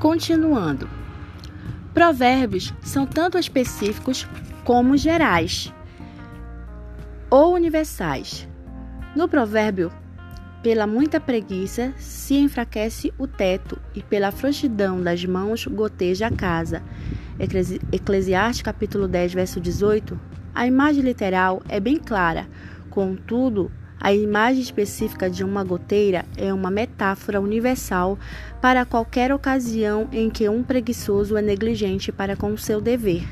Continuando. Provérbios são tanto específicos como gerais ou universais. No provérbio, pela muita preguiça se enfraquece o teto, e pela frouxidão das mãos goteja a casa. Eclesiastes capítulo 10, verso 18. A imagem literal é bem clara, contudo, a imagem específica de uma goteira é uma metáfora universal para qualquer ocasião em que um preguiçoso é negligente para com seu dever.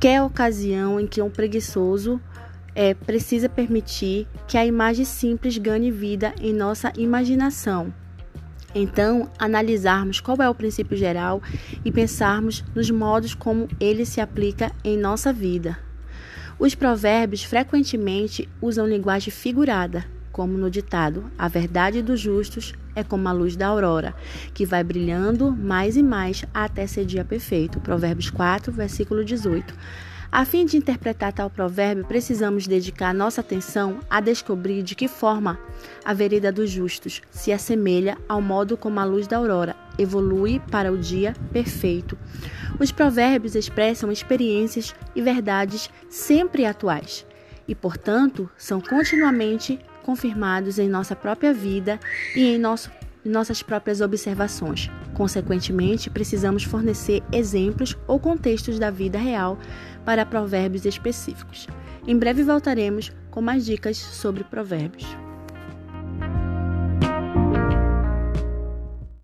Quer ocasião em que um preguiçoso é, precisa permitir que a imagem simples ganhe vida em nossa imaginação. Então, analisarmos qual é o princípio geral e pensarmos nos modos como ele se aplica em nossa vida. Os provérbios frequentemente usam linguagem figurada, como no ditado: A verdade dos justos é como a luz da aurora, que vai brilhando mais e mais até ser dia perfeito. Provérbios 4, versículo 18. A fim de interpretar tal provérbio, precisamos dedicar nossa atenção a descobrir de que forma a vereda dos justos se assemelha ao modo como a luz da aurora evolui para o dia perfeito. Os provérbios expressam experiências e verdades sempre atuais e, portanto, são continuamente confirmados em nossa própria vida e em nosso nossas próprias observações. Consequentemente, precisamos fornecer exemplos ou contextos da vida real para provérbios específicos. Em breve voltaremos com mais dicas sobre provérbios.